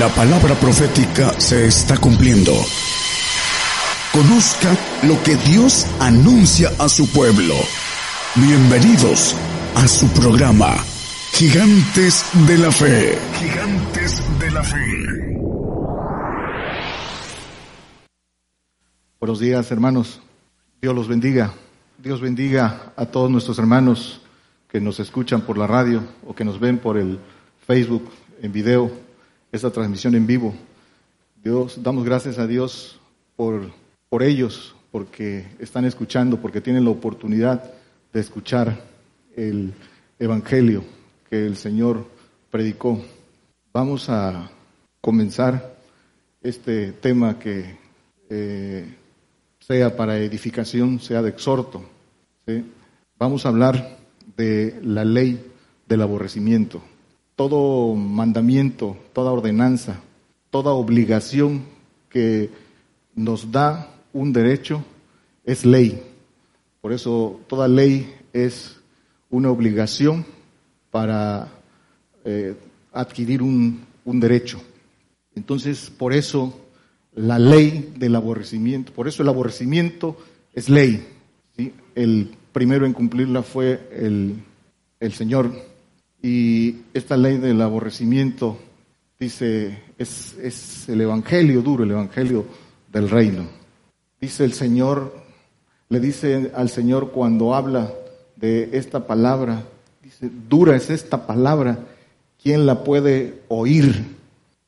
La palabra profética se está cumpliendo. Conozca lo que Dios anuncia a su pueblo. Bienvenidos a su programa, Gigantes de la Fe. Gigantes de la Fe. Buenos días, hermanos. Dios los bendiga. Dios bendiga a todos nuestros hermanos que nos escuchan por la radio o que nos ven por el Facebook en video, esta transmisión en vivo. Dios, damos gracias a Dios por, por ellos, porque están escuchando, porque tienen la oportunidad de escuchar el Evangelio que el Señor predicó. Vamos a comenzar este tema que eh, sea para edificación, sea de exhorto. Vamos a hablar de la ley del aborrecimiento. Todo mandamiento, toda ordenanza, toda obligación que nos da un derecho es ley. Por eso toda ley es una obligación para eh, adquirir un, derecho. Entonces, por eso la ley del aborrecimiento. Por eso el aborrecimiento es ley. El primero en cumplirla fue el, el Señor. Y esta ley del aborrecimiento, dice, es, es el Evangelio duro, el Evangelio del reino. Dice el Señor, le dice al Señor cuando habla de esta palabra, dice, dura es esta palabra, ¿quién la puede oír?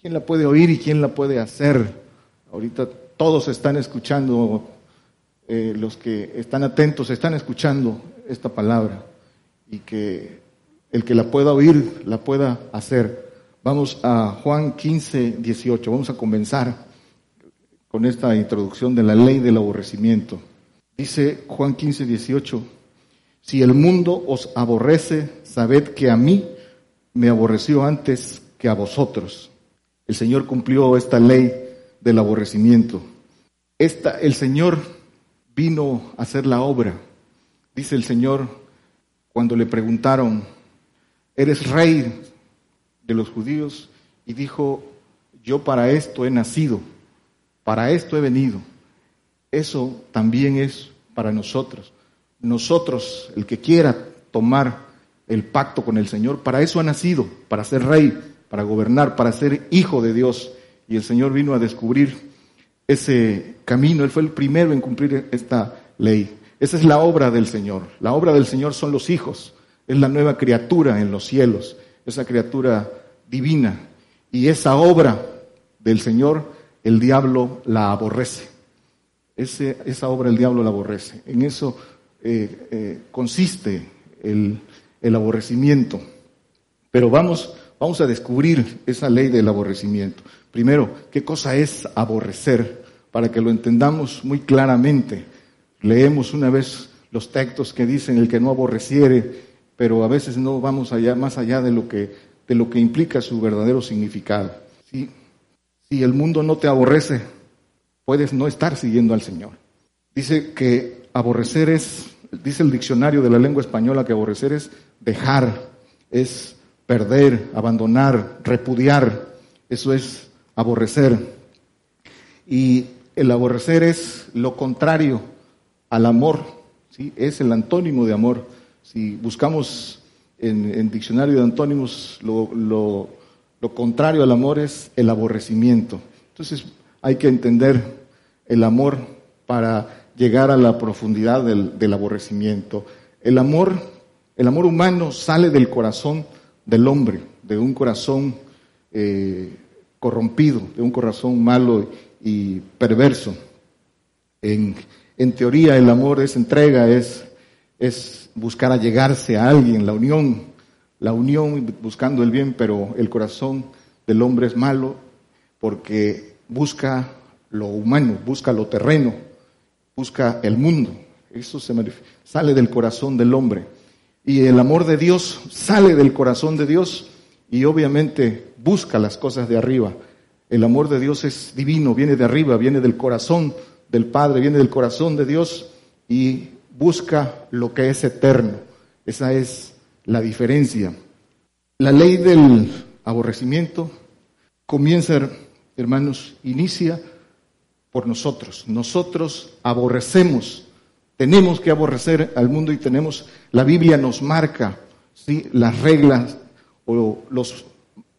¿Quién la puede oír y quién la puede hacer? Ahorita todos están escuchando, eh, los que están atentos están escuchando esta palabra y que el que la pueda oír, la pueda hacer. Vamos a Juan 15, 18. Vamos a comenzar con esta introducción de la ley del aborrecimiento. Dice Juan 15, 18, si el mundo os aborrece, sabed que a mí me aborreció antes que a vosotros. El Señor cumplió esta ley del aborrecimiento. El Señor vino a hacer la obra. Dice el Señor cuando le preguntaron, ¿eres rey de los judíos? Y dijo, yo para esto he nacido, para esto he venido. Eso también es para nosotros. Nosotros, el que quiera tomar el pacto con el Señor, para eso ha nacido, para ser rey, para gobernar, para ser hijo de Dios y el Señor vino a descubrir ese camino. Él fue el primero en cumplir esta ley. Esa es la obra del Señor. La obra del Señor son los hijos. Es la nueva criatura en los cielos, esa criatura divina. Y esa obra del Señor, el diablo la aborrece. esa obra el diablo la aborrece. En eso eh, eh, consiste el, el aborrecimiento. Pero vamos, vamos a descubrir esa ley del aborrecimiento. Primero, ¿qué cosa es aborrecer? Para que lo entendamos muy claramente. Leemos una vez los textos que dicen el que no aborreciere, pero a veces no vamos allá, más allá de lo que, de lo que implica su verdadero significado. Si, el mundo no te aborrece, puedes no estar siguiendo al Señor. Dice que aborrecer es, dice el diccionario de la lengua española que aborrecer es dejar, es perder, abandonar, repudiar. Eso es aborrecer. Y el aborrecer es lo contrario al amor, ¿sí? es el antónimo de amor. Si buscamos en, en diccionario de antónimos, lo, lo, contrario al amor es el aborrecimiento. Entonces hay que entender el amor para llegar a la profundidad del, del aborrecimiento. El amor, el amor humano sale del corazón del hombre, de un corazón eh, corrompido, de un corazón malo y perverso. En, teoría el amor es entrega, es, es buscar allegarse a alguien, la unión, la unión buscando el bien, pero el corazón del hombre es malo porque busca lo humano, busca lo terreno, busca el mundo. Eso se sale del corazón del hombre. Y el amor de Dios sale del corazón de Dios y obviamente busca las cosas de arriba. El amor de Dios es divino, viene de arriba, viene del corazón del Padre, viene del corazón de Dios y busca lo que es eterno. Esa es la diferencia. La ley del aborrecimiento comienza, hermanos, inicia por nosotros. Nosotros aborrecemos, tenemos que aborrecer al mundo y tenemos, la Biblia nos marca ¿sí? las reglas o los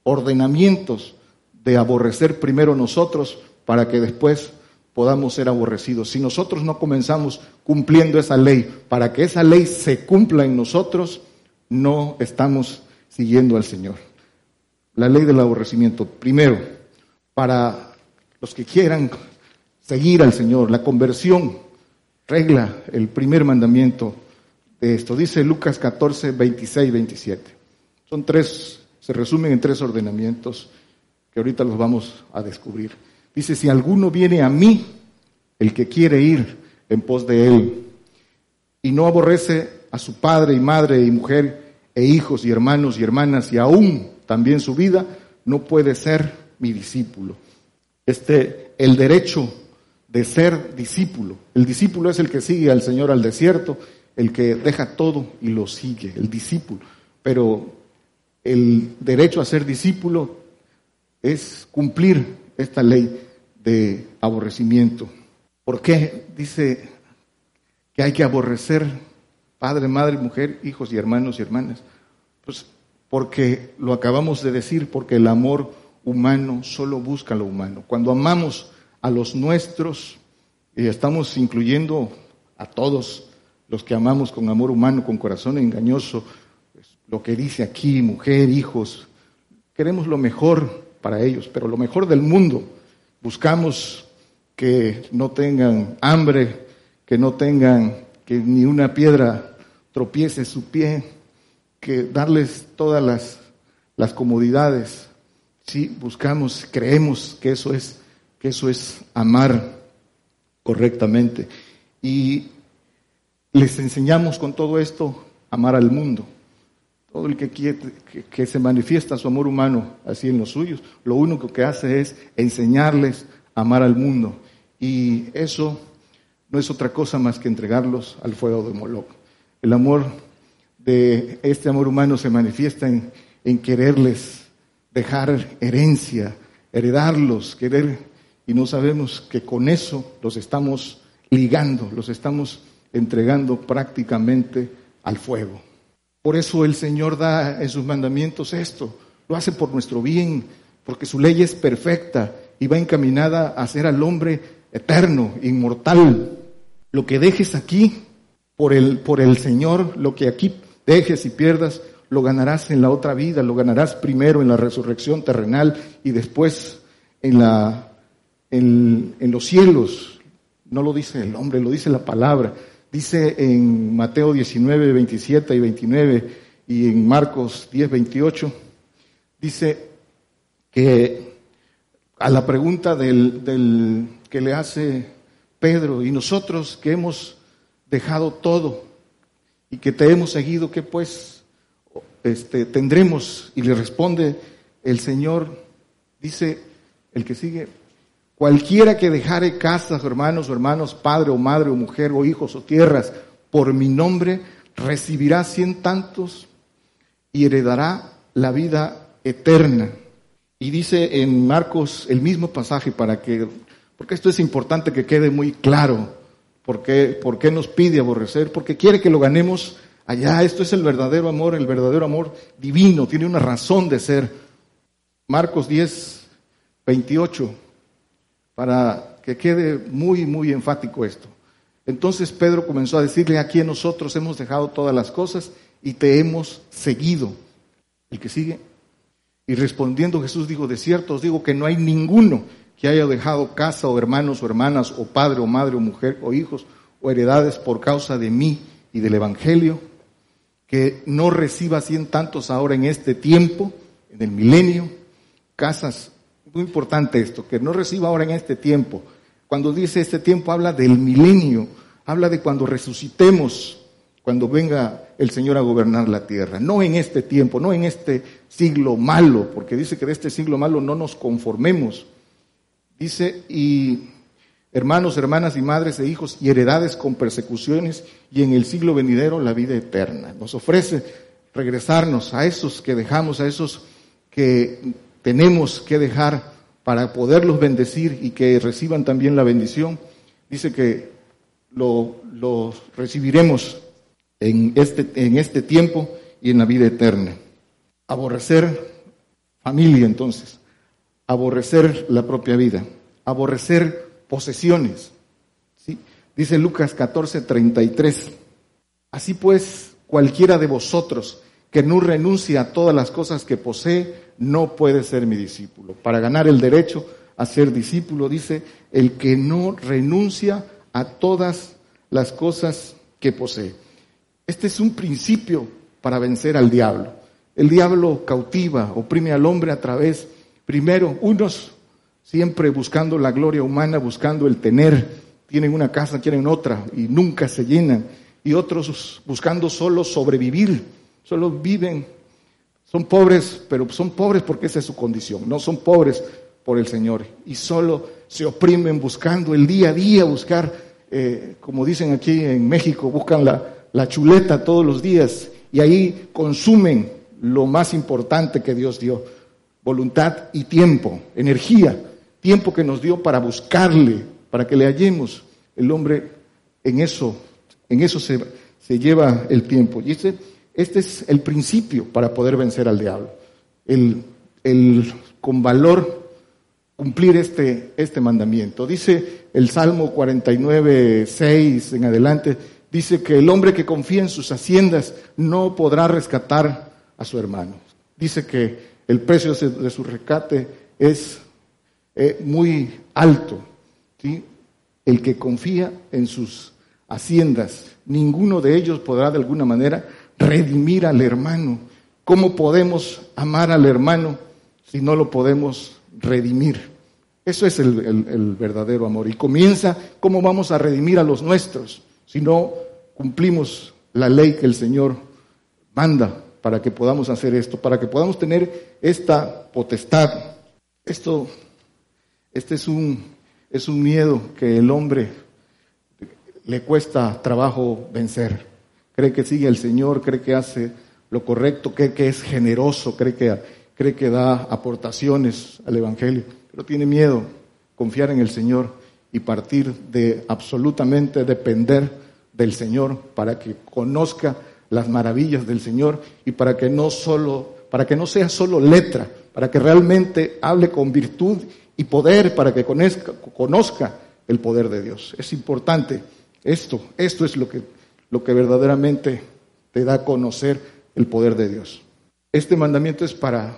ordenamientos de aborrecer primero nosotros para que después podamos ser aborrecidos. Si nosotros no comenzamos cumpliendo esa ley, para que esa ley se cumpla en nosotros, no estamos siguiendo al Señor. La ley del aborrecimiento. Primero, para los que quieran seguir al Señor, la conversión regla el primer mandamiento de esto. Dice Lucas 14, 26, 27. Son tres, se resumen en tres ordenamientos que ahorita los vamos a descubrir. Dice, si alguno viene a mí, el que quiere ir en pos de él, y no aborrece a su padre y madre y mujer e hijos y hermanos y hermanas y aún también su vida, no puede ser mi discípulo. Este, el derecho de ser discípulo. El discípulo es el que sigue al Señor al desierto, el que deja todo y lo sigue, el discípulo. Pero el derecho a ser discípulo es cumplir esta ley de aborrecimiento. ¿Por qué dice que hay que aborrecer padre, madre, mujer, hijos y hermanos y hermanas? Pues porque lo acabamos de decir, porque el amor humano solo busca lo humano. Cuando amamos a los nuestros, y estamos incluyendo a todos los que amamos con amor humano, con corazón engañoso, lo que dice aquí, mujer, hijos, queremos lo mejor para ellos, pero lo mejor del mundo. Buscamos que no tengan hambre, que no tengan, que ni una piedra tropiece su pie, que darles todas las, las comodidades. Sí, buscamos, creemos que eso es que eso es amar correctamente. Y les enseñamos con todo esto amar al mundo. Todo el que quiere que, se manifiesta su amor humano así en los suyos, lo único que hace es enseñarles a amar al mundo. Y eso no es otra cosa más que entregarlos al fuego de Moloch. El amor de este amor humano se manifiesta en, en quererles dejar herencia, heredarlos, querer y no sabemos que con eso los estamos ligando, los estamos entregando prácticamente al fuego. Por eso el Señor da en sus mandamientos esto, lo hace por nuestro bien, porque su ley es perfecta y va encaminada a hacer al hombre eterno, inmortal. Lo que dejes aquí por el, por el Señor, lo que aquí dejes y pierdas, lo ganarás en la otra vida, lo ganarás primero en la resurrección terrenal y después en la en, los cielos. No lo dice el hombre, lo dice la palabra. Dice en Mateo 19, 27 y 29 y en Marcos 10, 28, dice que a la pregunta del, del, que le hace Pedro, y nosotros que hemos dejado todo y que te hemos seguido, ¿qué pues este, tendremos? Y le responde el Señor, dice el que sigue, Cualquiera que dejare casas, hermanos o hermanos, padre o madre o mujer o hijos o tierras por mi nombre, recibirá cien tantos y heredará la vida eterna. Y dice en Marcos el mismo pasaje para que, porque esto es importante que quede muy claro, ¿por qué, por qué nos pide aborrecer? Porque quiere que lo ganemos allá. Esto es el verdadero amor, el verdadero amor divino, tiene una razón de ser. Marcos 10, 28 para que quede muy, muy enfático esto. Entonces Pedro comenzó a decirle, aquí nosotros hemos dejado todas las cosas y te hemos seguido. El que sigue. Y respondiendo Jesús dijo, de cierto os digo que no hay ninguno que haya dejado casa o hermanos o hermanas o padre o madre o mujer o hijos o heredades por causa de mí y del Evangelio, que no reciba cien tantos ahora en este tiempo, en el milenio, casas muy importante esto, que no reciba ahora en este tiempo. Cuando dice este tiempo habla del milenio, habla de cuando resucitemos, cuando venga el Señor a gobernar la tierra. No en este tiempo, no en este siglo malo, porque dice que de este siglo malo no nos conformemos. Dice, y hermanos, hermanas y madres e hijos y heredades con persecuciones y en el siglo venidero la vida eterna. Nos ofrece regresarnos a esos que dejamos, a esos que tenemos que dejar para poderlos bendecir y que reciban también la bendición, dice que lo, recibiremos en este, en este tiempo y en la vida eterna. Aborrecer familia entonces, aborrecer la propia vida, aborrecer posesiones. ¿sí? Dice Lucas 14, 33. Así pues, cualquiera de vosotros que no renuncia a todas las cosas que posee, no puede ser mi discípulo. Para ganar el derecho a ser discípulo, dice, el que no renuncia a todas las cosas que posee. Este es un principio para vencer al diablo. El diablo cautiva, oprime al hombre a través, primero, unos siempre buscando la gloria humana, buscando el tener, tienen una casa, quieren otra y nunca se llenan, y otros buscando solo sobrevivir solo viven, son pobres, pero son pobres porque esa es su condición, no son pobres por el Señor y solo se oprimen buscando el día a día, buscar, eh, como dicen aquí en México, buscan la, la chuleta todos los días y ahí consumen lo más importante que Dios dio, voluntad y tiempo, energía, tiempo que nos dio para buscarle, para que le hallemos. El hombre en eso, en eso se, se lleva el tiempo. Y este, este es el principio para poder vencer al diablo. El, con valor cumplir este, este mandamiento. Dice el Salmo 49, 6 en adelante, dice que el hombre que confía en sus haciendas no podrá rescatar a su hermano. Dice que el precio de su rescate es eh, muy alto. El que confía en sus haciendas, ninguno de ellos podrá de alguna manera redimir al hermano. ¿Cómo podemos amar al hermano si no lo podemos redimir? Eso es el, verdadero amor. Y comienza cómo vamos a redimir a los nuestros si no cumplimos la ley que el Señor manda para que podamos hacer esto, para que podamos tener esta potestad. Esto, este es un, es un miedo que el hombre le cuesta trabajo vencer cree que sigue al Señor, cree que hace lo correcto, cree que es generoso, cree que, cree que da aportaciones al Evangelio, pero tiene miedo confiar en el Señor y partir de absolutamente depender del Señor para que conozca las maravillas del Señor y para que no solo, para que no sea solo letra, para que realmente hable con virtud y poder, para que conozca, conozca el poder de Dios. Es importante esto, esto es lo que lo que verdaderamente te da a conocer el poder de Dios. Este mandamiento es para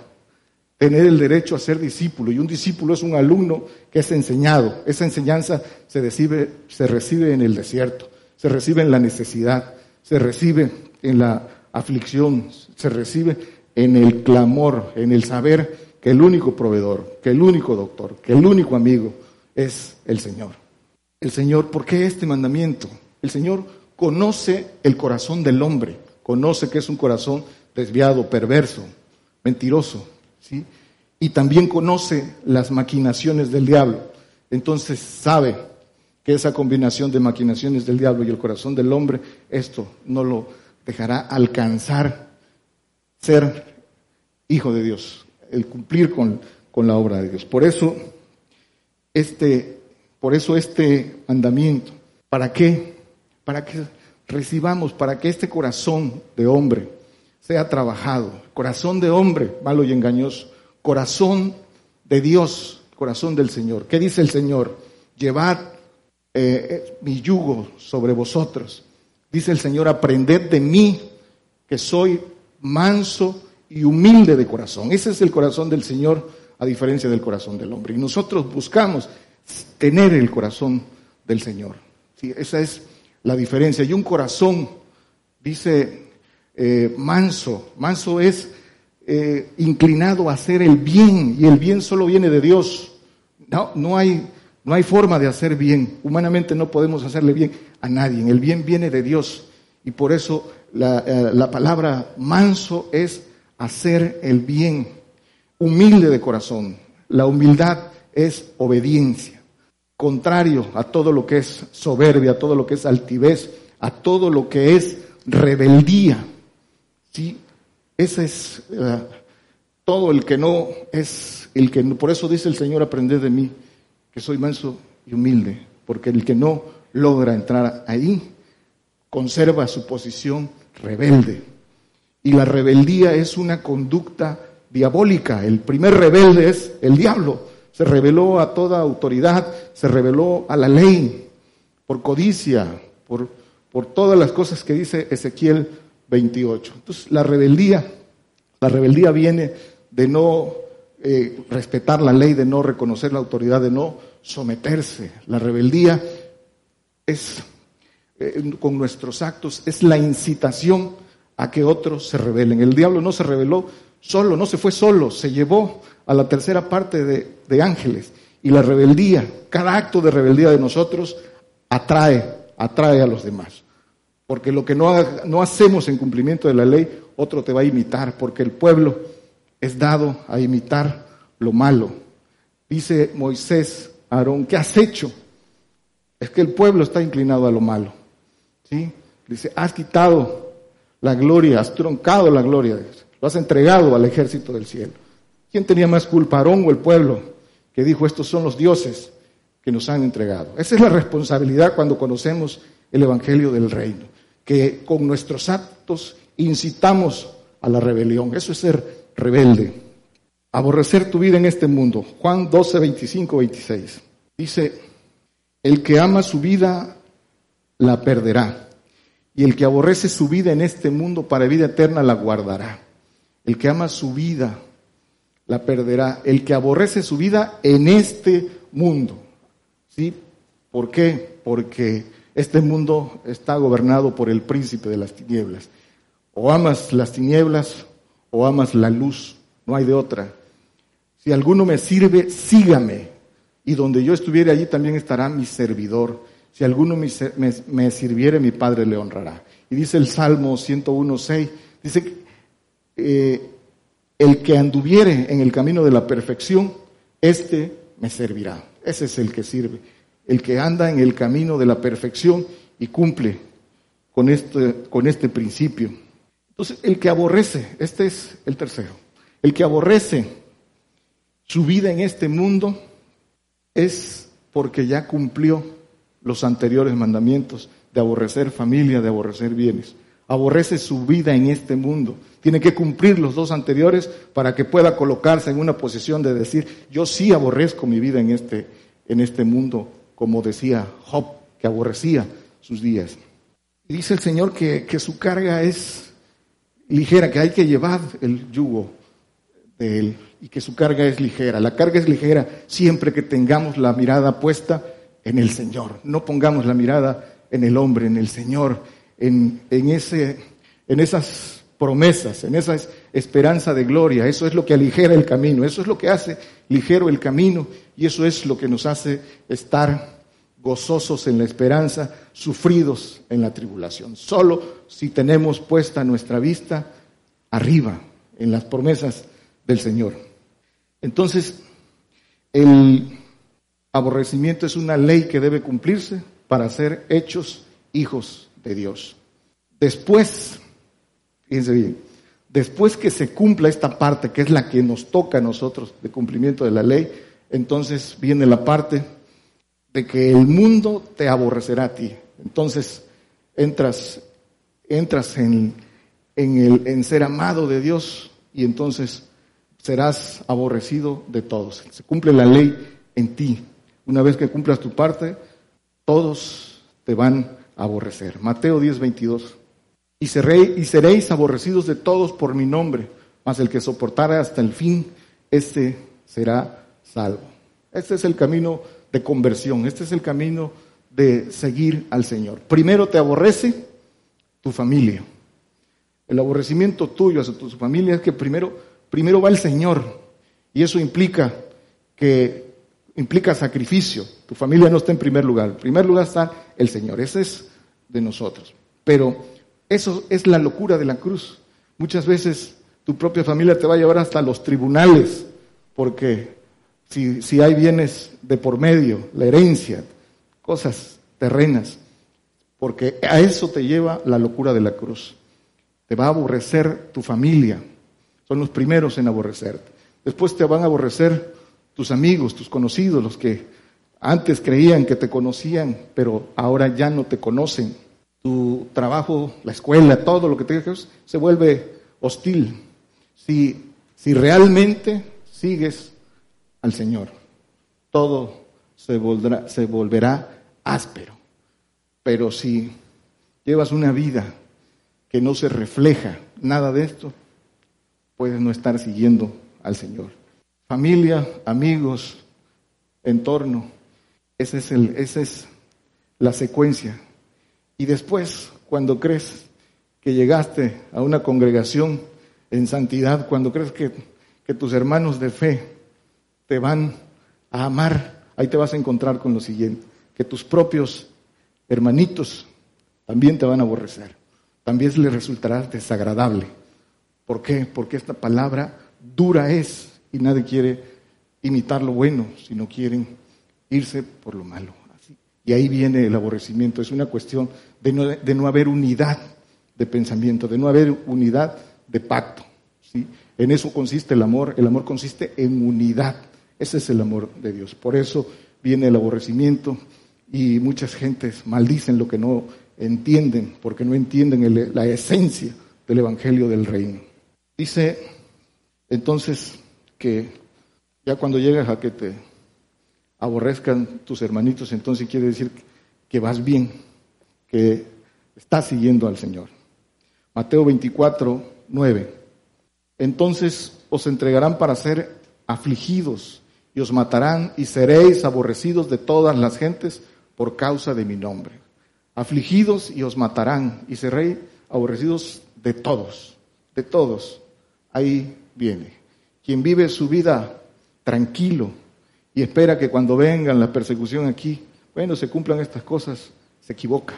tener el derecho a ser discípulo y un discípulo es un alumno que es enseñado. Esa enseñanza se recibe, se recibe en el desierto, se recibe en la necesidad, se recibe en la aflicción, se recibe en el clamor, en el saber que el único proveedor, que el único doctor, que el único amigo es el Señor. El Señor, ¿por qué este mandamiento? El Señor conoce el corazón del hombre, conoce que es un corazón desviado, perverso, mentiroso, ¿sí? Y también conoce las maquinaciones del diablo. Entonces sabe que esa combinación de maquinaciones del diablo y el corazón del hombre, esto no lo dejará alcanzar ser hijo de Dios, el cumplir con, con la obra de Dios. Por eso, este, por eso este mandamiento. ¿Para qué? Para que recibamos, para que este corazón de hombre sea trabajado. Corazón de hombre, malo y engañoso. Corazón de Dios, corazón del Señor. ¿Qué dice el Señor? Llevad eh, eh, mi yugo sobre vosotros. Dice el Señor, aprended de mí, que soy manso y humilde de corazón. Ese es el corazón del Señor, a diferencia del corazón del hombre. Y nosotros buscamos tener el corazón del Señor. Sí, esa es la diferencia. Y un corazón, dice eh, manso, manso es eh, inclinado a hacer el bien y el bien solo viene de Dios. No, no, hay, no hay forma de hacer bien. Humanamente no podemos hacerle bien a nadie. El bien viene de Dios. Y por eso la, eh, la palabra manso es hacer el bien, humilde de corazón. La humildad es obediencia contrario a todo lo que es soberbia, a todo lo que es altivez, a todo lo que es rebeldía. ¿Sí? Esa es todo el que no es, el que por eso dice el Señor, aprended de mí, que soy manso y humilde, porque el que no logra entrar ahí, conserva su posición rebelde. Y la rebeldía es una conducta diabólica. El primer rebelde es el diablo. Se rebeló a toda autoridad, se rebeló a la ley, por codicia, por, por todas las cosas que dice Ezequiel 28. Entonces, la rebeldía, la rebeldía viene de no eh, respetar la ley, de no reconocer la autoridad, de no someterse. La rebeldía es, eh, con nuestros actos, es la incitación a que otros se rebelen. El diablo no se rebeló solo, no se fue solo, se llevó a la tercera parte de, ángeles. Y la rebeldía, cada acto de rebeldía de nosotros atrae, atrae a los demás. Porque lo que no, no hacemos en cumplimiento de la ley, otro te va a imitar, porque el pueblo es dado a imitar lo malo. Dice Moisés, Aarón, ¿qué has hecho? Es que el pueblo está inclinado a lo malo. ¿Sí? Dice, has quitado la gloria, has troncado la gloria de Dios, lo has entregado al ejército del cielo. ¿Quién tenía más culpa, Aarón o el pueblo? Que dijo, estos son los dioses que nos han entregado. Esa es la responsabilidad cuando conocemos el Evangelio del Reino, que con nuestros actos incitamos a la rebelión. Eso es ser rebelde. Aborrecer tu vida en este mundo. Juan 12, 25, 26. Dice, el que ama su vida la perderá. Y el que aborrece su vida en este mundo para vida eterna la guardará. El que ama su vida la perderá. El que aborrece su vida en este mundo. ¿Sí? ¿Por qué? Porque este mundo está gobernado por el príncipe de las tinieblas. O amas las tinieblas o amas la luz, no hay de otra. Si alguno me sirve, sígame. Y donde yo estuviere allí también estará mi servidor. Si alguno me, sirviere, mi Padre le honrará. Y dice el Salmo 101.6, dice, eh, el que anduviere en el camino de la perfección, este me servirá. Ese es el que sirve. El que anda en el camino de la perfección y cumple con este, con este principio. Entonces, el que aborrece, este es el tercero, el que aborrece su vida en este mundo es porque ya cumplió los anteriores mandamientos de aborrecer familia, de aborrecer bienes. Aborrece su vida en este mundo. Tiene que cumplir los dos anteriores para que pueda colocarse en una posición de decir, yo sí aborrezco mi vida en este, en este mundo, como decía Job, que aborrecía sus días. Dice el Señor que, que su carga es ligera, que hay que llevar el yugo de él y que su carga es ligera. La carga es ligera siempre que tengamos la mirada puesta en el Señor. No pongamos la mirada en el hombre, en el Señor, en, en, ese, en esas promesas, en esa esperanza de gloria. Eso es lo que aligera el camino, eso es lo que hace ligero el camino y eso es lo que nos hace estar gozosos en la esperanza, sufridos en la tribulación. Solo si tenemos puesta nuestra vista arriba, en las promesas del Señor. Entonces, el aborrecimiento es una ley que debe cumplirse para ser hechos hijos de Dios. Después, fíjense bien, después que se cumpla esta parte, que es la que nos toca a nosotros de cumplimiento de la ley, entonces viene la parte de que el mundo te aborrecerá a ti. Entonces entras, entras en, en, el, en ser amado de Dios y entonces serás aborrecido de todos. Se cumple la ley en ti. Una vez que cumplas tu parte, todos te van aborrecer. Mateo 10, 22. Y, y seréis aborrecidos de todos por mi nombre, mas el que soportara hasta el fin, ese será salvo. Este es el camino de conversión. Este es el camino de seguir al Señor. Primero te aborrece tu familia. El aborrecimiento tuyo hacia tu familia es que primero, primero va el Señor. Y eso implica que implica sacrificio. Tu familia no está en primer lugar. En primer lugar está el Señor. Ese es de nosotros. Pero eso es la locura de la cruz. Muchas veces tu propia familia te va a llevar hasta los tribunales porque si, si hay bienes de por medio, la herencia, cosas terrenas, porque a eso te lleva la locura de la cruz. Te va a aborrecer tu familia, son los primeros en aborrecerte. Después te van a aborrecer tus amigos, tus conocidos, los que antes creían que te conocían, pero ahora ya no te conocen. Tu trabajo, la escuela, todo lo que te se vuelve hostil. Si, si realmente sigues al Señor, todo se se volverá áspero. Pero si llevas una vida que no se refleja nada de esto, puedes no estar siguiendo al Señor. Familia, amigos, entorno, esa es, el, esa es la secuencia. Y después, cuando crees que llegaste a una congregación en santidad, cuando crees que, que tus hermanos de fe te van a amar, ahí te vas a encontrar con lo siguiente, que tus propios hermanitos también te van a aborrecer, también les resultará desagradable. ¿Por qué? Porque esta palabra dura es y nadie quiere imitar lo bueno, sino quieren irse por lo malo. Y ahí viene el aborrecimiento. Es una cuestión de no, de no haber unidad de pensamiento, de no haber unidad de pacto. ¿sí? En eso consiste el amor. El amor consiste en unidad. Ese es el amor de Dios. Por eso viene el aborrecimiento y muchas gentes maldicen lo que no entienden, porque no entienden la esencia del Evangelio del Reino. Dice entonces que ya cuando llegas a que te aborrezcan tus hermanitos, entonces quiere decir que vas bien, que estás siguiendo al Señor. Mateo 24, 9. Entonces os entregarán para ser afligidos y os matarán y seréis aborrecidos de todas las gentes por causa de mi nombre. Afligidos y os matarán y seréis aborrecidos de todos, de todos. Ahí viene. Quien vive su vida tranquilo y espera que cuando vengan la persecución aquí, bueno, se cumplan estas cosas, se equivoca.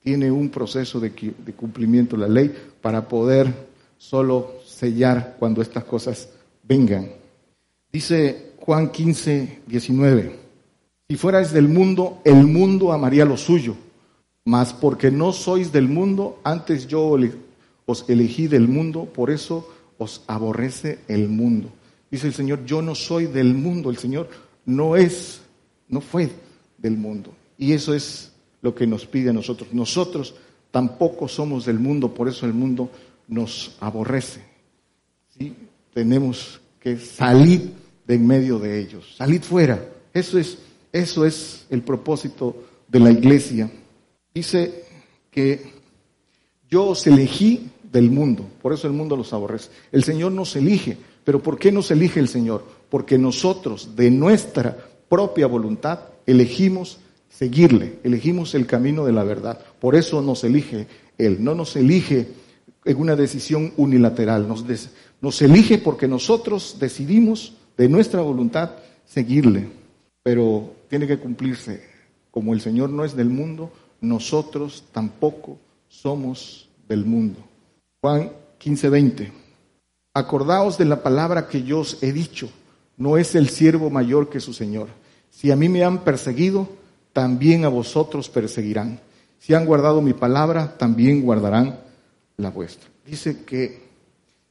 Tiene un proceso de, de cumplimiento de la ley para poder solo sellar cuando estas cosas vengan. Dice Juan 15, 19. Si fuerais del mundo, el mundo amaría lo suyo. Mas porque no sois del mundo, antes yo os elegí del mundo, por eso os aborrece el mundo. Dice el Señor, yo no soy del mundo, el Señor no es, no fue del mundo. Y eso es lo que nos pide a nosotros. Nosotros tampoco somos del mundo, por eso el mundo nos aborrece. ¿Sí? Tenemos que salir de en medio de ellos. Salid fuera. Eso es, eso es el propósito de la iglesia. Dice que yo os elegí del mundo, por eso el mundo los aborrece. El Señor nos elige, pero ¿por qué nos elige el Señor? Porque nosotros, de nuestra propia voluntad, elegimos seguirle, elegimos el camino de la verdad. Por eso nos elige Él, no nos elige en una decisión unilateral, nos, nos elige porque nosotros decidimos de nuestra voluntad seguirle, pero tiene que cumplirse. Como el Señor no es del mundo, nosotros tampoco somos del mundo. Juan 15, 20. Acordaos de la palabra que yo os he dicho, no es el siervo mayor que su Señor. Si a mí me han perseguido, también a vosotros perseguirán. Si han guardado mi palabra, también guardarán la vuestra. Dice que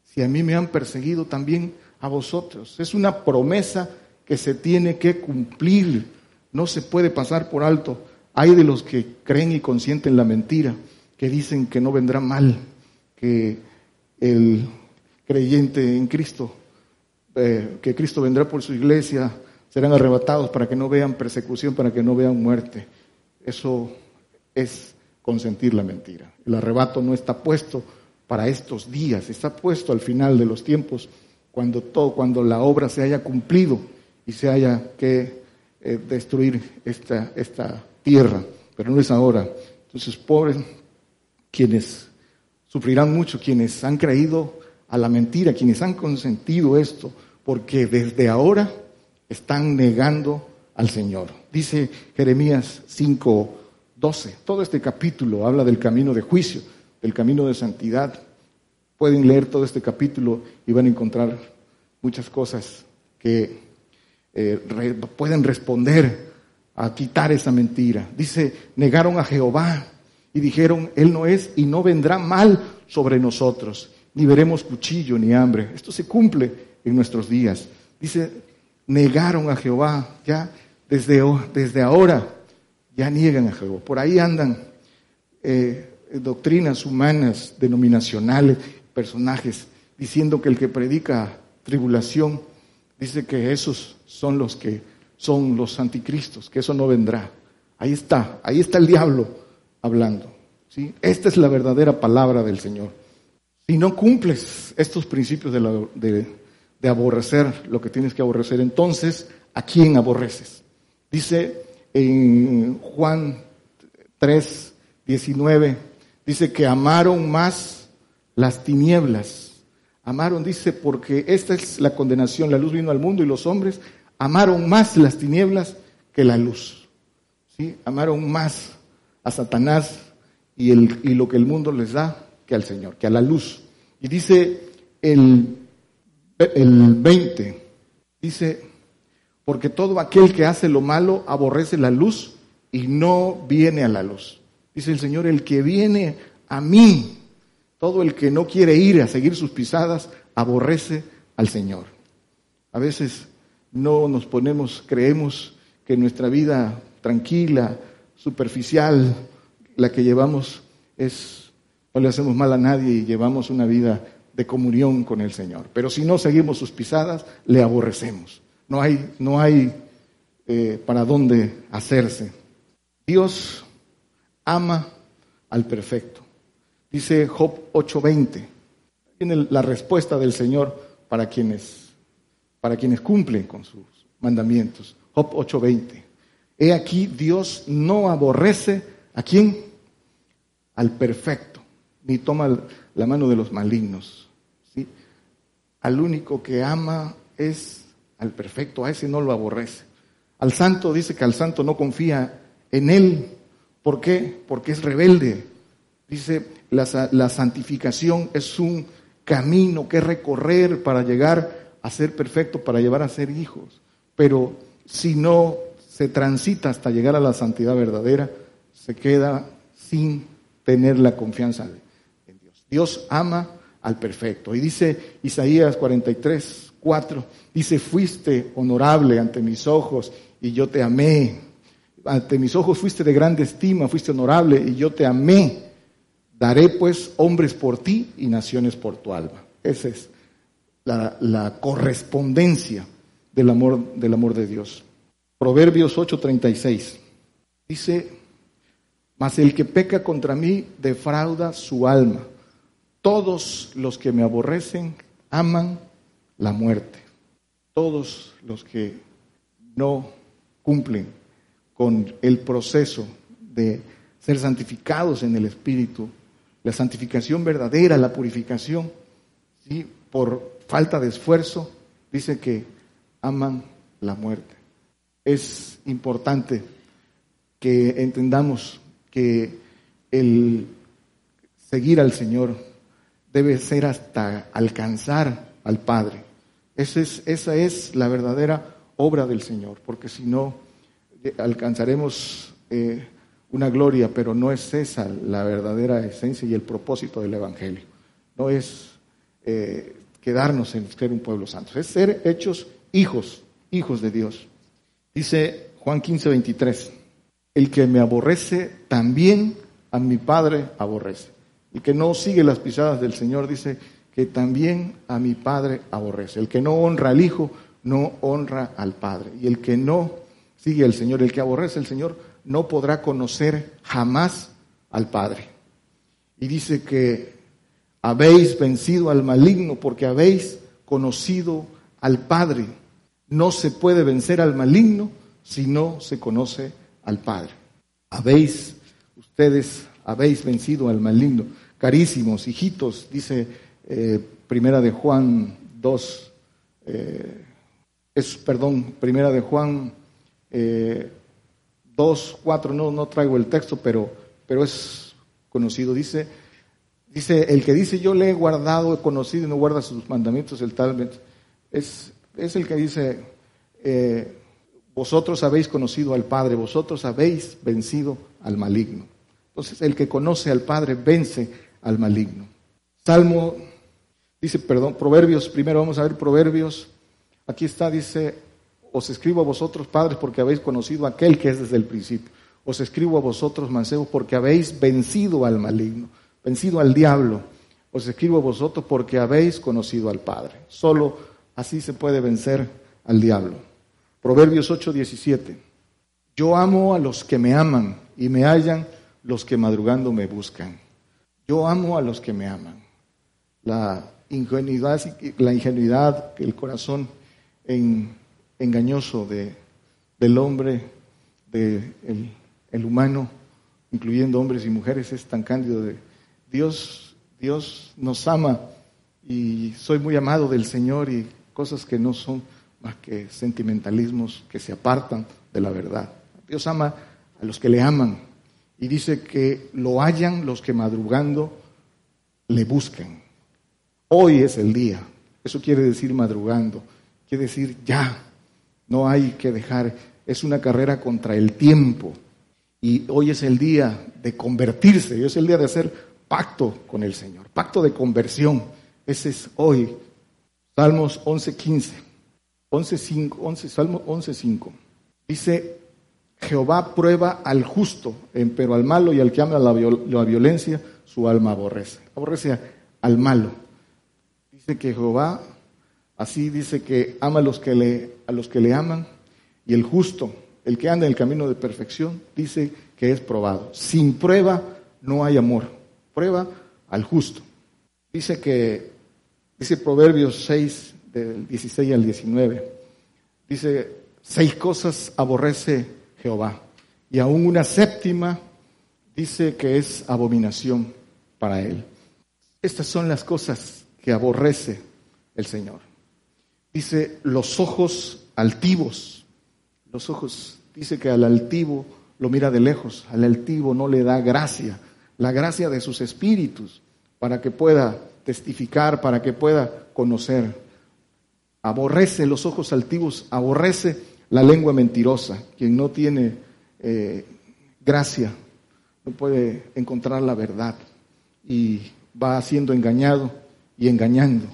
si a mí me han perseguido, también a vosotros. Es una promesa que se tiene que cumplir. No se puede pasar por alto. Hay de los que creen y consienten la mentira, que dicen que no vendrá mal, que el creyente en Cristo, eh, que Cristo vendrá por su iglesia, serán arrebatados para que no vean persecución, para que no vean muerte. Eso es consentir la mentira. El arrebato no está puesto para estos días, está puesto al final de los tiempos cuando todo, cuando la obra se haya cumplido y se haya que eh, destruir esta, esta tierra, pero no es ahora. Entonces, pobres quienes sufrirán mucho, quienes han creído a la mentira, quienes han consentido esto, porque desde ahora están negando al Señor. Dice Jeremías 5, 12. Todo este capítulo habla del camino de juicio, del camino de santidad, Pueden leer todo este capítulo y van a encontrar muchas cosas que eh, pueden responder a quitar esa mentira. Dice, negaron a Jehová y dijeron, Él no es y no vendrá mal sobre nosotros. ni veremos cuchillo ni hambre. Esto se cumple en nuestros días. Dice, negaron a Jehová, ya desde, desde ahora ya niegan a Jehová. Por ahí andan eh, doctrinas humanas, denominacionales, personajes, diciendo que el que predica tribulación, dice que esos son los que son los anticristos, que eso no vendrá. Ahí está, ahí está el diablo hablando. ¿sí? Esta es la verdadera palabra del Señor. Si no cumples estos principios de, de aborrecer lo que tienes que aborrecer, entonces, ¿a quién aborreces? Dice en Juan 3, 19, dice que amaron más las tinieblas. Amaron, dice, porque esta es la condenación. La luz vino al mundo y los hombres amaron más las tinieblas que la luz. ¿sí? Amaron más a Satanás y, el, y lo que el mundo les da que al Señor, que a la luz. Y dice el, el 20, dice, porque todo aquel que hace lo malo aborrece la luz y no viene a la luz. Dice el Señor, el que viene a mí, todo el que no quiere ir a seguir sus pisadas, aborrece al Señor. A veces no nos ponemos, creemos que nuestra vida tranquila, superficial, la que llevamos es, no le hacemos mal a nadie y llevamos una vida de comunión con el Señor. Pero si no seguimos sus pisadas, le aborrecemos. No hay, no hay eh, para dónde hacerse. Dios ama al perfecto. Dice Job 8:20. Tiene la respuesta del Señor para quienes para quienes cumplen con sus mandamientos. Job 8:20. He aquí, Dios no aborrece a quién? Al perfecto, ni toma la mano de los malignos. ¿sí? Al único que ama es al perfecto, a ese no lo aborrece. Al santo dice que al santo no confía en él. ¿Por qué? Porque es rebelde. Dice, la, la santificación es un camino que recorrer para llegar a ser perfecto para llevar a ser hijos. Pero si no se transita hasta llegar a la santidad verdadera, se queda sin tener la confianza en Dios. Dios ama al perfecto. Y dice Isaías 43, 4, dice, fuiste honorable ante mis ojos y yo te amé. Ante mis ojos fuiste de grande estima, fuiste honorable y yo te amé. Daré pues hombres por ti y naciones por tu alma. Ese es la, correspondencia del amor, del amor de Dios. Proverbios 8:36 dice, mas el que peca contra mí defrauda su alma. Todos los que me aborrecen aman la muerte. Todos los que no cumplen con el proceso de ser santificados en el Espíritu, la santificación verdadera, la purificación, ¿sí? por falta de esfuerzo, dice que aman la muerte. Es importante que entendamos que el seguir al Señor debe ser hasta alcanzar al Padre. Esa es, la verdadera obra del Señor, porque si no, eh, alcanzaremos eh, una gloria, pero no es esa la verdadera esencia y el propósito del Evangelio. No es eh, quedarnos en ser un pueblo santo, es ser hechos hijos, hijos de Dios. Dice Juan 15, 23, el que me aborrece también a mi Padre aborrece. El que no sigue las pisadas del Señor dice que también a mi Padre aborrece. El que no honra al Hijo no honra al Padre. Y el que no sigue al Señor, el que aborrece al Señor, no podrá conocer jamás al Padre. Y dice que habéis vencido al maligno porque habéis conocido al Padre. No se puede vencer al maligno si no se conoce al Padre. Habéis, ustedes habéis vencido al maligno. Carísimos, hijitos, dice eh, Primera de Juan 2, eh, es, perdón, Primera de Juan eh, 2, 4, no, no traigo el texto, pero, pero es conocido. Dice, Dice, el que dice yo le he guardado, he conocido y no guarda sus mandamientos, el tal es, es el que dice, eh, vosotros habéis conocido al Padre, vosotros habéis vencido al maligno. Entonces, el que conoce al Padre vence al maligno. Salmo Dice, perdón, Proverbios, primero vamos a ver Proverbios. Aquí está, dice, os escribo a vosotros, padres, porque habéis conocido a aquel que es desde el principio. Os escribo a vosotros, mancebos, porque habéis vencido al maligno, vencido al diablo. Os escribo a vosotros porque habéis conocido al Padre. Solo así se puede vencer al diablo. Proverbios 8, 17. Yo amo a los que me aman y me hallan los que madrugando me buscan. Yo amo a los que me aman. La ingenuidad, la ingenuidad, el corazón engañoso de, del hombre, del el humano, incluyendo hombres y mujeres, es tan cándido de Dios. Dios nos ama y soy muy amado del Señor y cosas que no son más que sentimentalismos que se apartan de la verdad. Dios ama a los que le aman y dice que lo hallan los que madrugando le buscan. Hoy es el día. Eso quiere decir madrugando. Quiere decir ya. No hay que dejar. Es una carrera contra el tiempo. Y hoy es el día de convertirse. Hoy es el día de hacer pacto con el Señor. Pacto de conversión. Ese es hoy. Salmos 11.15. 11.5. 11, Salmo 11.5. Dice, Jehová prueba al justo, pero al malo y al que ama la, violencia, su alma aborrece. Aborrece al malo. Dice que Jehová, así dice que ama a los que le, a los que le aman, y el justo, el que anda en el camino de perfección, dice que es probado. Sin prueba no hay amor. Prueba al justo. Dice que, dice Proverbios 6, del 16 al 19, dice, seis cosas aborrece Jehová. Y aún una séptima dice que es abominación para él. Estas son las cosas que aborrece el Señor. Dice los ojos altivos. Los ojos, dice que al altivo lo mira de lejos, al altivo no le da gracia, la gracia de sus espíritus, para que pueda testificar, para que pueda conocer. Aborrece los ojos altivos, aborrece la lengua mentirosa, quien no tiene eh, gracia, no puede encontrar la verdad y va siendo engañado y engañando.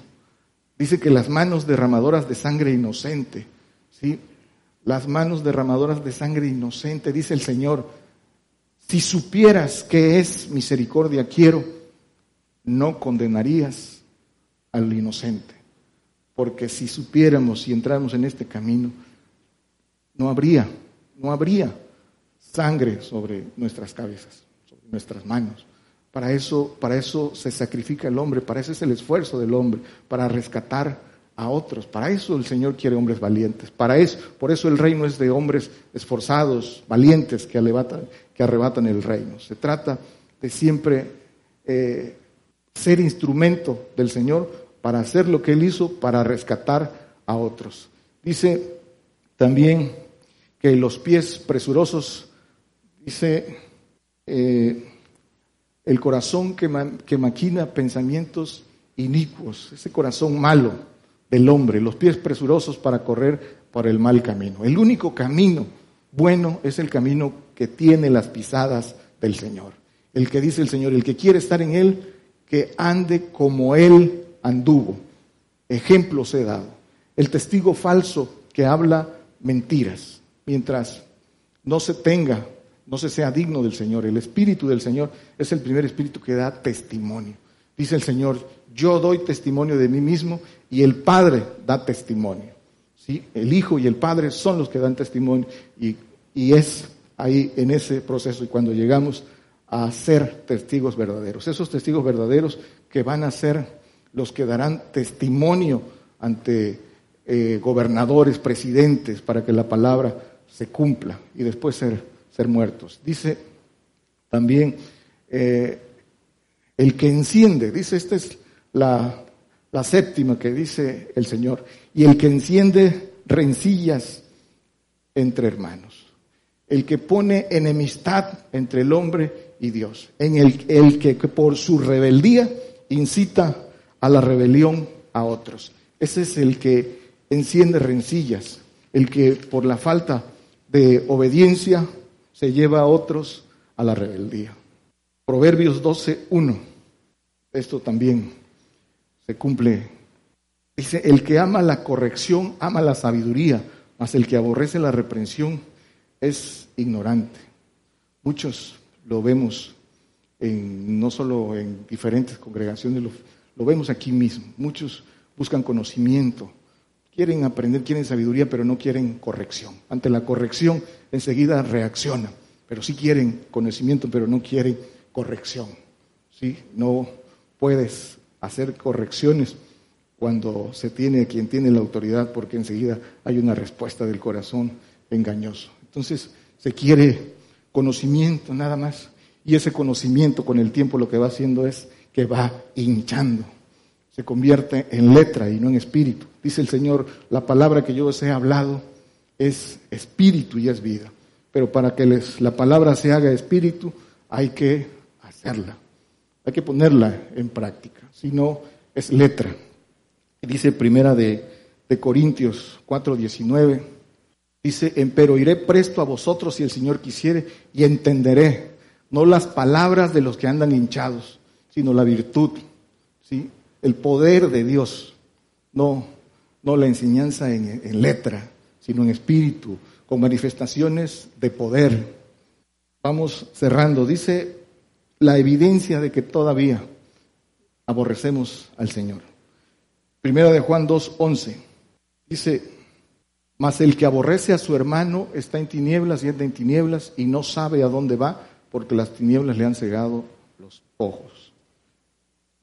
Dice que las manos derramadoras de sangre inocente, ¿sí? Las manos derramadoras de sangre inocente, dice el Señor, si supieras que es misericordia quiero, no condenarías al inocente. Porque si supiéramos y entráramos en este camino, no habría, no habría sangre sobre nuestras cabezas, sobre nuestras manos. Para eso, para eso se sacrifica el hombre, para eso es el esfuerzo del hombre, para rescatar a otros. Para eso el Señor quiere hombres valientes. Para eso, por eso el reino es de hombres esforzados, valientes, que arrebatan, que arrebatan el reino. Se trata de siempre eh, ser instrumento del Señor para hacer lo que Él hizo, para rescatar a otros. Dice también que los pies presurosos, dice, eh, el corazón que, que maquina pensamientos inicuos, ese corazón malo del hombre, los pies presurosos para correr por el mal camino. El único camino bueno es el camino que tiene las pisadas del Señor. El que dice el Señor, el que quiere estar en Él, que ande como Él anduvo. Ejemplos he dado. El testigo falso que habla mentiras mientras no se tenga, no se sea digno del Señor. El Espíritu del Señor es el primer Espíritu que da testimonio. Dice el Señor, yo doy testimonio de mí mismo y el Padre da testimonio. ¿Sí? El Hijo y el Padre son los que dan testimonio y, y es ahí en ese proceso y cuando llegamos a ser testigos verdaderos. Esos testigos verdaderos que van a ser los que darán testimonio ante eh, gobernadores, presidentes, para que la palabra se cumpla y después ser, ser muertos. Dice también eh, el que enciende, dice, esta es la, la séptima que dice el Señor, y el que enciende rencillas entre hermanos, el que pone enemistad entre el hombre y Dios, en el, el que por su rebeldía incita a la rebelión a otros. Ese es el que enciende rencillas, el que por la falta de obediencia se lleva a otros a la rebeldía. Proverbios 12.1. Esto también se cumple. Dice, el que ama la corrección ama la sabiduría, mas el que aborrece la reprensión es ignorante. Muchos lo vemos en, no solo en diferentes congregaciones, lo, vemos aquí mismo. Muchos buscan conocimiento, quieren aprender, quieren sabiduría, pero no quieren corrección. Ante la corrección enseguida reaccionan, pero sí quieren conocimiento, pero no quieren corrección. ¿sí? No puedes hacer correcciones cuando se tiene quien tiene la autoridad, porque enseguida hay una respuesta del corazón engañoso. Entonces se quiere conocimiento nada más, y ese conocimiento con el tiempo lo que va haciendo es que va hinchando, se convierte en letra y no en espíritu. Dice el Señor, la palabra que yo os he hablado es espíritu y es vida, pero para que les, la palabra se haga espíritu hay que hacerla. Hay que ponerla en práctica, si no es letra. Dice primera de, de Corintios 4:19, dice, pero iré presto a vosotros si el Señor quisiere y entenderé, no las palabras de los que andan hinchados, sino la virtud, ¿sí? el poder de Dios, no, no la enseñanza en, letra, sino en espíritu, con manifestaciones de poder. Vamos cerrando. Dice la evidencia de que todavía aborrecemos al Señor. Primera de Juan 2.11 dice, mas el que aborrece a su hermano está en tinieblas y anda en tinieblas y no sabe a dónde va porque las tinieblas le han cegado los ojos.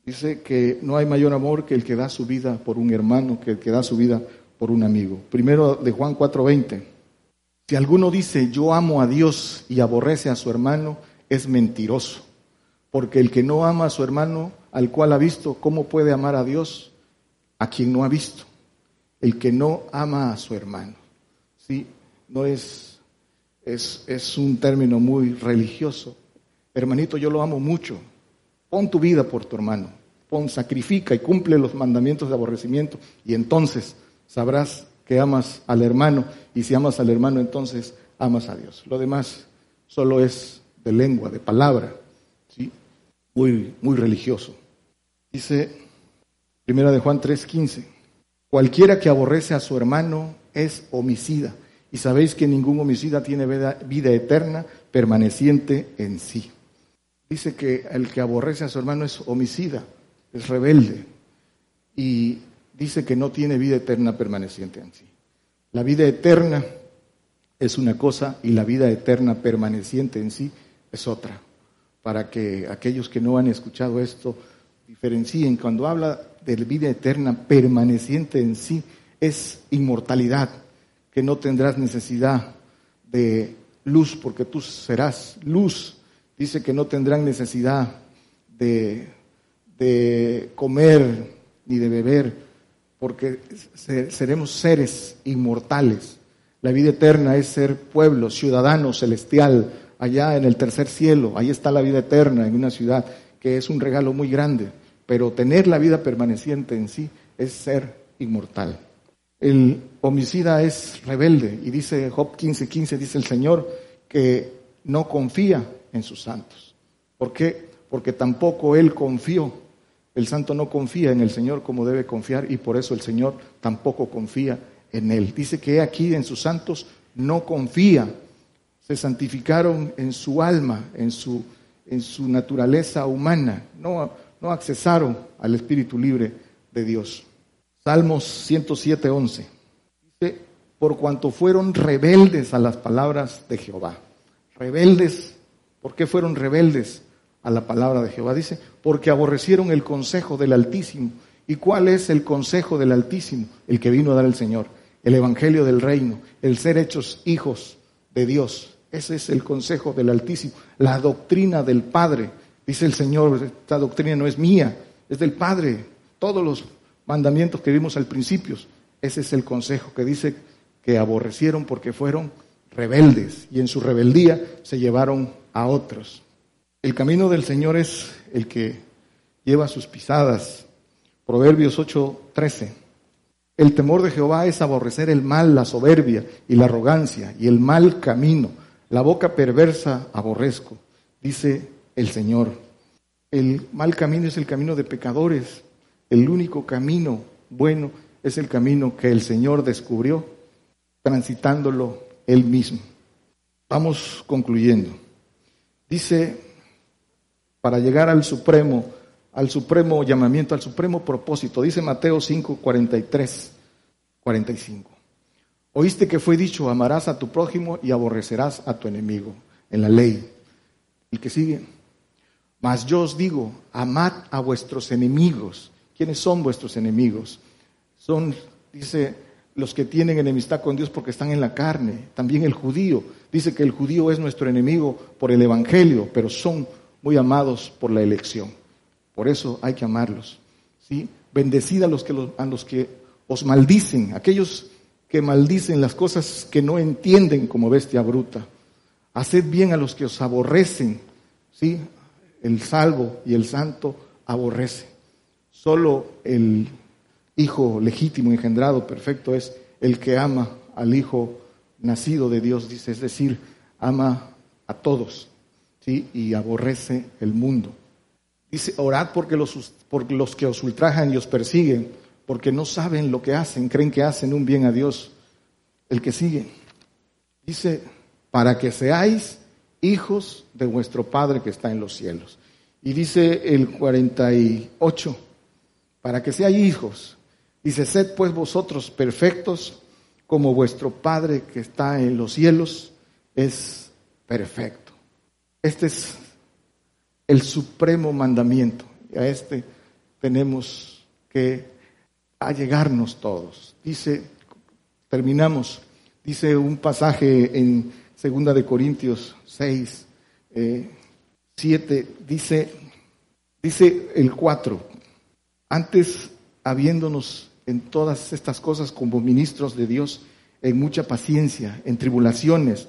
Dice que no hay mayor amor que el que da su vida por un hermano, que el que da su vida por un amigo. Primero de Juan 4:20. Si alguno dice yo amo a Dios y aborrece a su hermano, es mentiroso porque el que no ama a su hermano al cual ha visto, ¿cómo puede amar a Dios a quien no ha visto? El que no ama a su hermano. ¿Sí? No es, es, es un término muy religioso. Hermanito, yo lo amo mucho. Pon tu vida por tu hermano. Pon, sacrifica y cumple los mandamientos de aborrecimiento y entonces sabrás que amas al hermano y si amas al hermano entonces amas a Dios. Lo demás solo es de lengua, de palabra muy, muy religioso. Dice Primera de Juan 3:15, cualquiera que aborrece a su hermano es homicida, y sabéis que ningún homicida tiene vida, eterna permaneciente en sí. Dice que el que aborrece a su hermano es homicida, es rebelde, y dice que no tiene vida eterna permaneciente en sí. La vida eterna es una cosa y la vida eterna permaneciente en sí es otra para que aquellos que no han escuchado esto diferencien. Cuando habla de vida eterna permaneciente en sí, es inmortalidad, que no tendrás necesidad de luz, porque tú serás luz. Dice que no tendrán necesidad de, de comer ni de beber, porque seremos seres inmortales. La vida eterna es ser pueblo, ciudadano celestial, allá en el tercer cielo, ahí está la vida eterna en una ciudad que es un regalo muy grande, pero tener la vida permaneciente en sí es ser inmortal. El homicida es rebelde y dice Job 15:15, 15, dice el Señor que no confía en sus santos. ¿Por qué? Porque tampoco él confió. El santo no confía en el Señor como debe confiar y por eso el Señor tampoco confía en él. Dice que aquí en sus santos no confía se santificaron en su alma, en su, en su naturaleza humana, no, no accesaron al Espíritu libre de Dios. Salmos 107, 11. Dice, por cuanto fueron rebeldes a las palabras de Jehová. Rebeldes, ¿por qué fueron rebeldes a la palabra de Jehová? Dice, porque aborrecieron el consejo del Altísimo. ¿Y cuál es el consejo del Altísimo? El que vino a dar el Señor, el Evangelio del Reino, el ser hechos hijos de Dios. Ese es el consejo del Altísimo, la doctrina del Padre. Dice el Señor, esta doctrina no es mía, es del Padre. Todos los mandamientos que vimos al principio, ese es el consejo que dice que aborrecieron porque fueron rebeldes y en su rebeldía se llevaron a otros. El camino del Señor es el que lleva sus pisadas. Proverbios 8:13. El temor de Jehová es aborrecer el mal, la soberbia y la arrogancia y el mal camino la boca perversa aborrezco, dice el Señor. El mal camino es el camino de pecadores. el único camino bueno es el camino que el Señor descubrió, transitándolo Él mismo. Vamos concluyendo. Dice, para llegar al supremo, al supremo llamamiento, al supremo propósito, dice Mateo 5, 43, 45. Oíste que fue dicho, amarás a tu prójimo y aborrecerás a tu enemigo, en la ley. El que sigue. Mas yo os digo, amad a vuestros enemigos. ¿Quiénes son vuestros enemigos? Son, dice, los que tienen enemistad con Dios porque están en la carne. También el judío. Dice que el judío es nuestro enemigo por el Evangelio, pero son muy amados por la elección. Por eso hay que amarlos. ¿sí? Bendecid a los que, a los que os maldicen, aquellos que maldicen las cosas que no entienden como bestia bruta. Haced bien a los que os aborrecen, ¿sí? El salvo y el santo aborrece. Solo el hijo legítimo, engendrado, perfecto, es el que ama al hijo nacido de Dios, dice, es decir, ama a todos, ¿sí? Y aborrece el mundo. Dice, orad porque los, por los que os ultrajan y os persiguen porque no saben lo que hacen, creen que hacen un bien a Dios. El que sigue, dice, para que seáis hijos de vuestro Padre que está en los cielos. Y dice el 48, para que seáis hijos, dice, sed pues vosotros perfectos como vuestro Padre que está en los cielos es perfecto. Este es el supremo mandamiento. Y a este tenemos que a llegarnos todos. Dice, terminamos, dice un pasaje en Segunda de Corintios 6, 7, eh, dice, dice el 4, antes habiéndonos en todas estas cosas como ministros de Dios, en mucha paciencia, en tribulaciones,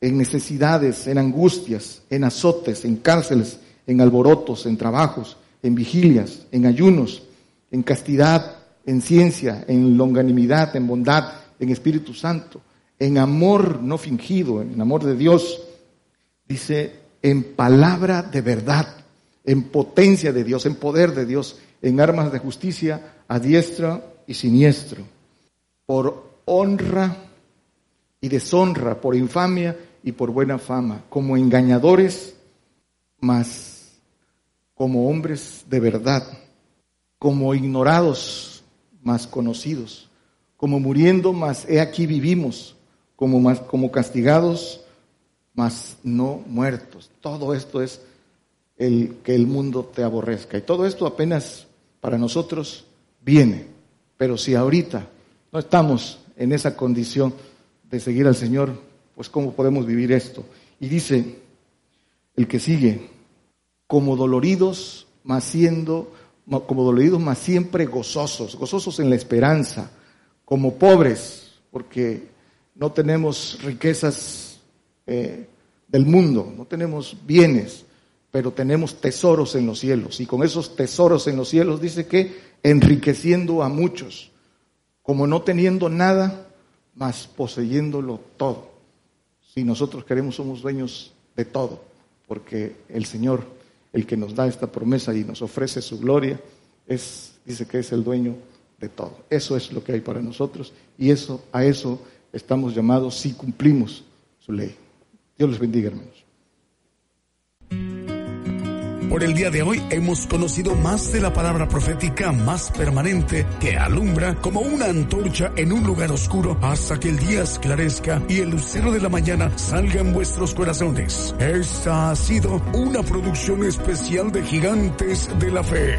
en necesidades, en angustias, en azotes, en cárceles, en alborotos, en trabajos, en vigilias, en ayunos, en castidad, en ciencia, en longanimidad, en bondad, en Espíritu Santo, en amor no fingido, en amor de Dios. Dice, en palabra de verdad, en potencia de Dios, en poder de Dios, en armas de justicia a diestra y siniestro, por honra y deshonra, por infamia y por buena fama, como engañadores, mas como hombres de verdad, como ignorados más conocidos, como muriendo, más he aquí vivimos, como, más, como castigados, más no muertos. Todo esto es el que el mundo te aborrezca. Y todo esto apenas para nosotros viene. Pero si ahorita no estamos en esa condición de seguir al Señor, pues ¿cómo podemos vivir esto? Y dice el que sigue, como doloridos, más siendo como doloridos, más siempre gozosos, gozosos en la esperanza, como pobres, porque no tenemos riquezas eh, del mundo, no tenemos bienes, pero tenemos tesoros en los cielos. Y con esos tesoros en los cielos dice que enriqueciendo a muchos, como no teniendo nada, más poseyéndolo todo. Si nosotros queremos, somos dueños de todo, porque el Señor el que nos da esta promesa y nos ofrece su gloria, es, dice que es el dueño de todo. Eso es lo que hay para nosotros y eso, a eso estamos llamados si cumplimos su ley. Dios los bendiga, hermanos. Por el día de hoy hemos conocido más de la palabra profética más permanente que alumbra como una antorcha en un lugar oscuro hasta que el día esclarezca y el lucero de la mañana salga en vuestros corazones. Esta ha sido una producción especial de Gigantes de la Fe.